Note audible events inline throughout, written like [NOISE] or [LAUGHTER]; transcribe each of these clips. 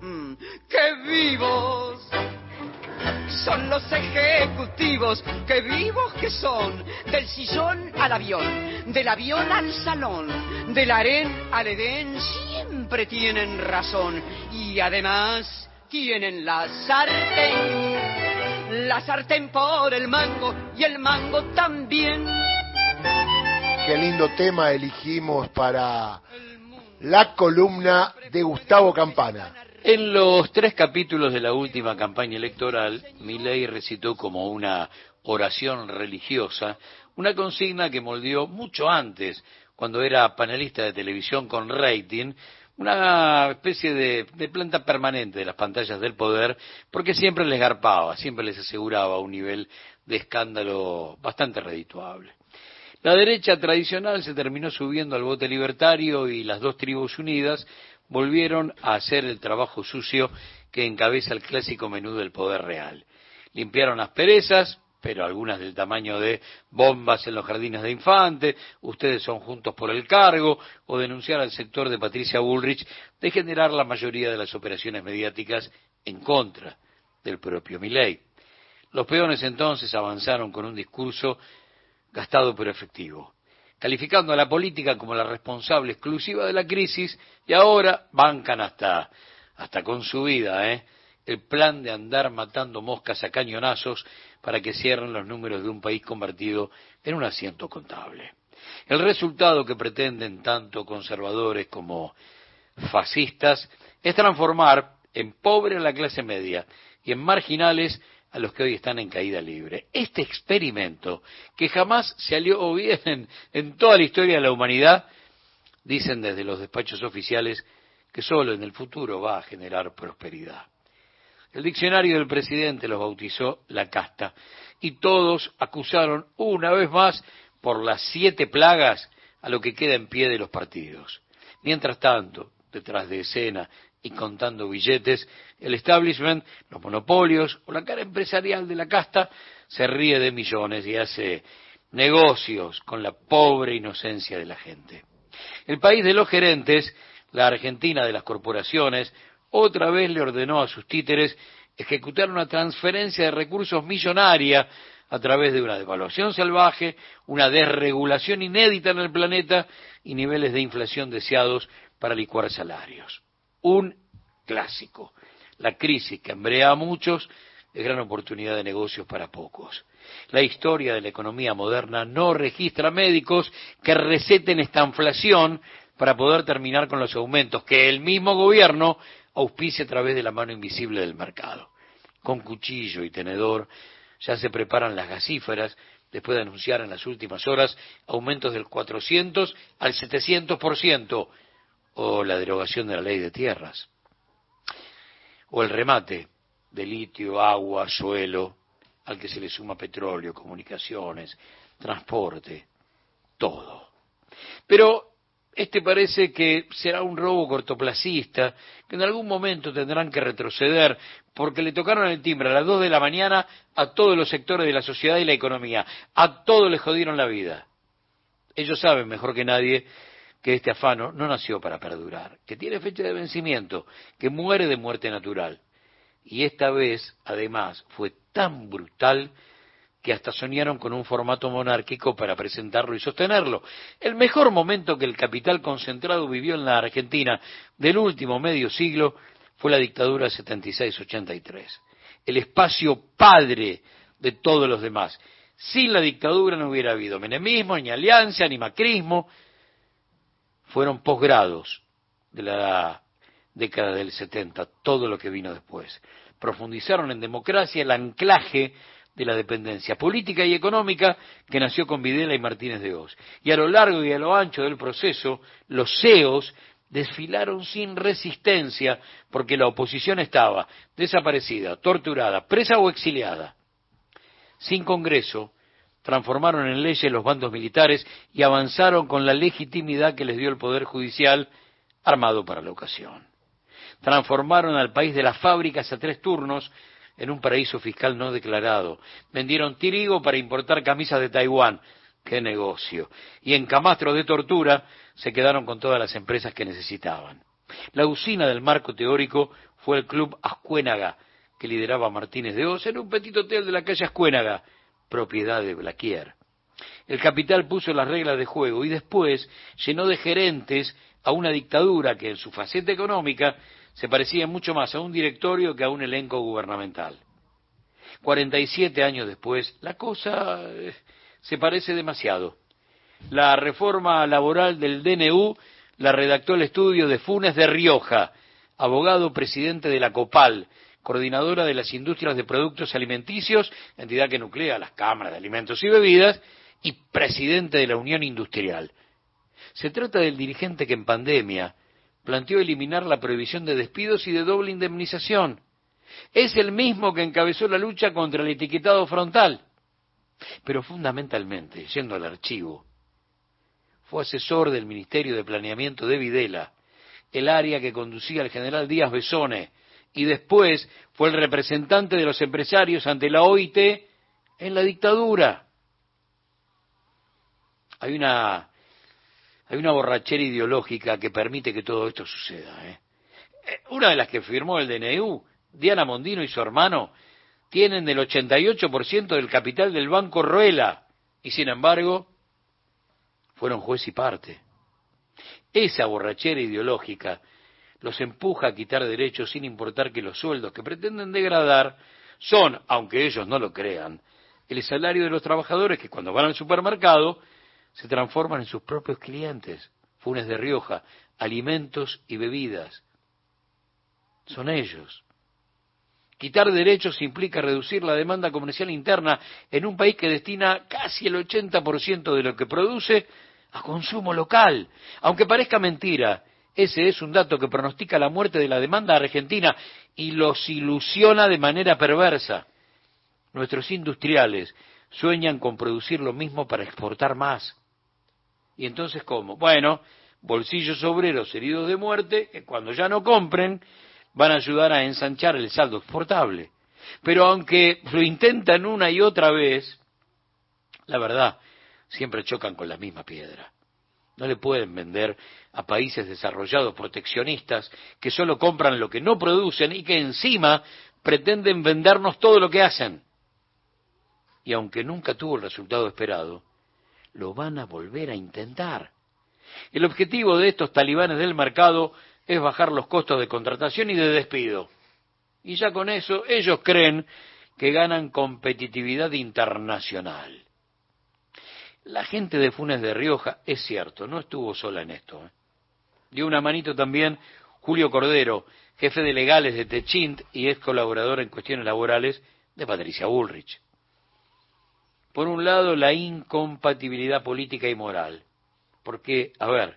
[LAUGHS] ¡Qué vivos! Son los ejecutivos, qué vivos que son, del sillón al avión, del avión al salón, del harén al edén, siempre tienen razón y además tienen la sartén, la sartén por el mango y el mango también. Qué lindo tema elegimos para la columna de Gustavo Campana. En los tres capítulos de la última campaña electoral, Milei recitó como una oración religiosa una consigna que moldeó mucho antes, cuando era panelista de televisión con rating, una especie de, de, planta permanente de las pantallas del poder, porque siempre les garpaba, siempre les aseguraba un nivel de escándalo bastante redituable. La derecha tradicional se terminó subiendo al bote libertario y las dos tribus unidas volvieron a hacer el trabajo sucio que encabeza el clásico menú del poder real. Limpiaron las perezas, pero algunas del tamaño de bombas en los jardines de infante, ustedes son juntos por el cargo, o denunciar al sector de Patricia Bullrich de generar la mayoría de las operaciones mediáticas en contra del propio Milley. Los peones entonces avanzaron con un discurso gastado pero efectivo, calificando a la política como la responsable exclusiva de la crisis y ahora bancan hasta, hasta con su vida, ¿eh? el plan de andar matando moscas a cañonazos para que cierren los números de un país convertido en un asiento contable. El resultado que pretenden tanto conservadores como fascistas es transformar en pobre a la clase media y en marginales a los que hoy están en caída libre. Este experimento, que jamás se salió [LAUGHS] bien en toda la historia de la humanidad, dicen desde los despachos oficiales que solo en el futuro va a generar prosperidad. El diccionario del presidente los bautizó la casta y todos acusaron una vez más por las siete plagas a lo que queda en pie de los partidos. Mientras tanto, detrás de escena y contando billetes, el establishment, los monopolios o la cara empresarial de la casta se ríe de millones y hace negocios con la pobre inocencia de la gente. El país de los gerentes, la Argentina de las corporaciones, otra vez le ordenó a sus títeres ejecutar una transferencia de recursos millonaria a través de una devaluación salvaje, una desregulación inédita en el planeta y niveles de inflación deseados para licuar salarios un clásico. La crisis que embrea a muchos es gran oportunidad de negocios para pocos. La historia de la economía moderna no registra médicos que receten esta inflación para poder terminar con los aumentos que el mismo gobierno auspicia a través de la mano invisible del mercado. Con cuchillo y tenedor ya se preparan las gasíferas después de anunciar en las últimas horas aumentos del 400 al 700% o la derogación de la ley de tierras, o el remate de litio, agua, suelo, al que se le suma petróleo, comunicaciones, transporte, todo. Pero este parece que será un robo cortoplacista, que en algún momento tendrán que retroceder, porque le tocaron el timbre a las dos de la mañana a todos los sectores de la sociedad y la economía, a todos les jodieron la vida. Ellos saben mejor que nadie que este afano no nació para perdurar, que tiene fecha de vencimiento, que muere de muerte natural. Y esta vez, además, fue tan brutal que hasta soñaron con un formato monárquico para presentarlo y sostenerlo. El mejor momento que el capital concentrado vivió en la Argentina del último medio siglo fue la dictadura 76-83, el espacio padre de todos los demás. Sin la dictadura no hubiera habido menemismo, ni alianza, ni macrismo, fueron posgrados de la década del 70, todo lo que vino después. Profundizaron en democracia el anclaje de la dependencia política y económica que nació con Videla y Martínez de Oz. Y a lo largo y a lo ancho del proceso, los CEOs desfilaron sin resistencia porque la oposición estaba desaparecida, torturada, presa o exiliada. Sin Congreso, transformaron en leyes los bandos militares y avanzaron con la legitimidad que les dio el Poder Judicial armado para la ocasión. Transformaron al país de las fábricas a tres turnos en un paraíso fiscal no declarado. Vendieron tirigo para importar camisas de Taiwán. ¡Qué negocio! Y en camastros de tortura se quedaron con todas las empresas que necesitaban. La usina del marco teórico fue el Club Ascuénaga, que lideraba Martínez de Oz en un petit hotel de la calle Ascuénaga, propiedad de Blaquier. El capital puso las reglas de juego y después llenó de gerentes a una dictadura que en su faceta económica se parecía mucho más a un directorio que a un elenco gubernamental. 47 años después, la cosa eh, se parece demasiado. La reforma laboral del DNU la redactó el estudio de Funes de Rioja, abogado presidente de la COPAL, coordinadora de las industrias de productos alimenticios, entidad que nuclea las cámaras de alimentos y bebidas, y presidente de la Unión Industrial. Se trata del dirigente que en pandemia planteó eliminar la prohibición de despidos y de doble indemnización. Es el mismo que encabezó la lucha contra el etiquetado frontal. Pero fundamentalmente, yendo al archivo, fue asesor del Ministerio de Planeamiento de Videla, el área que conducía el general Díaz Besone, y después fue el representante de los empresarios ante la OIT en la dictadura. Hay una, hay una borrachera ideológica que permite que todo esto suceda. ¿eh? eh una de las que firmó el DNU, Diana Mondino y su hermano, tienen el 88% del capital del Banco Ruela y sin embargo fueron juez y parte. Esa borrachera ideológica los empuja a quitar derechos sin importar que los sueldos que pretenden degradar son, aunque ellos no lo crean, el salario de los trabajadores que cuando van al supermercado se transforman en sus propios clientes. Funes de Rioja, alimentos y bebidas. Son ellos. Quitar derechos implica reducir la demanda comercial interna en un país que destina casi el 80% de lo que produce a consumo local. Aunque parezca mentira, ese es un dato que pronostica la muerte de la demanda argentina y los ilusiona de manera perversa. Nuestros industriales sueñan con producir lo mismo para exportar más. ¿Y entonces cómo? Bueno, bolsillos obreros heridos de muerte que cuando ya no compren van a ayudar a ensanchar el saldo exportable. Pero aunque lo intentan una y otra vez, la verdad, siempre chocan con la misma piedra. No le pueden vender a países desarrollados proteccionistas que solo compran lo que no producen y que encima pretenden vendernos todo lo que hacen. Y aunque nunca tuvo el resultado esperado, lo van a volver a intentar. El objetivo de estos talibanes del mercado es bajar los costos de contratación y de despido. Y ya con eso ellos creen que ganan competitividad internacional. La gente de Funes de Rioja, es cierto, no estuvo sola en esto. ¿eh? Dio una manito también Julio Cordero, jefe de legales de Techint y ex colaborador en cuestiones laborales de Patricia Bullrich. Por un lado, la incompatibilidad política y moral. Porque, a ver,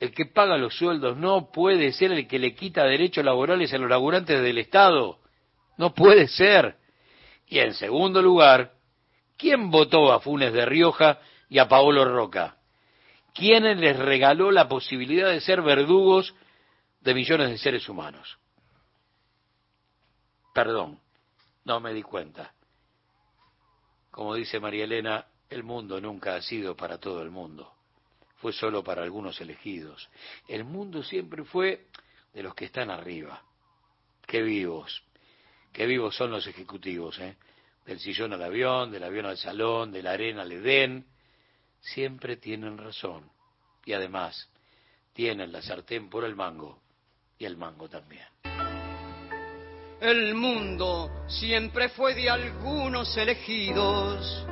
el que paga los sueldos no puede ser el que le quita derechos laborales a los laburantes del Estado. No puede ser. Y en segundo lugar, ¿Quién votó a Funes de Rioja y a Paolo Roca? ¿Quién les regaló la posibilidad de ser verdugos de millones de seres humanos? Perdón, no me di cuenta. Como dice María Elena, el mundo nunca ha sido para todo el mundo. Fue solo para algunos elegidos. El mundo siempre fue de los que están arriba. Qué vivos. Qué vivos son los ejecutivos, ¿eh? Del sillón al avión, del avión al salón, de la arena al Edén, siempre tienen razón. Y además, tienen la sartén por el mango y el mango también. El mundo siempre fue de algunos elegidos,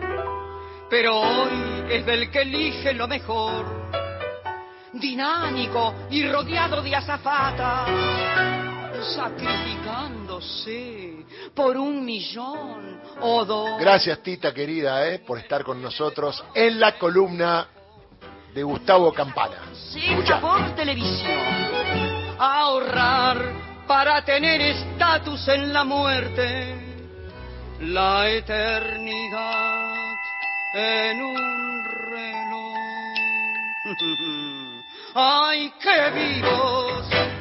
pero hoy es del que elige lo mejor, dinámico y rodeado de azafatas, sacrificándose por un millón o dos. Gracias, Tita querida, eh, por estar con nosotros en la columna de Gustavo Campana. Escucha por televisión. Ahorrar para tener estatus en la muerte. La eternidad en un reloj. [LAUGHS] ¡Ay, qué vivos!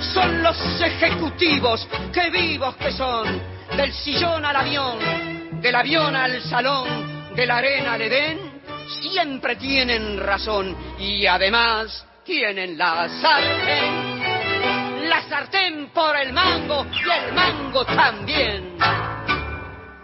Son los ejecutivos, qué vivos que son, del sillón al avión, del avión al salón, de la arena al Edén, siempre tienen razón y además tienen la sartén. La sartén por el mango y el mango también.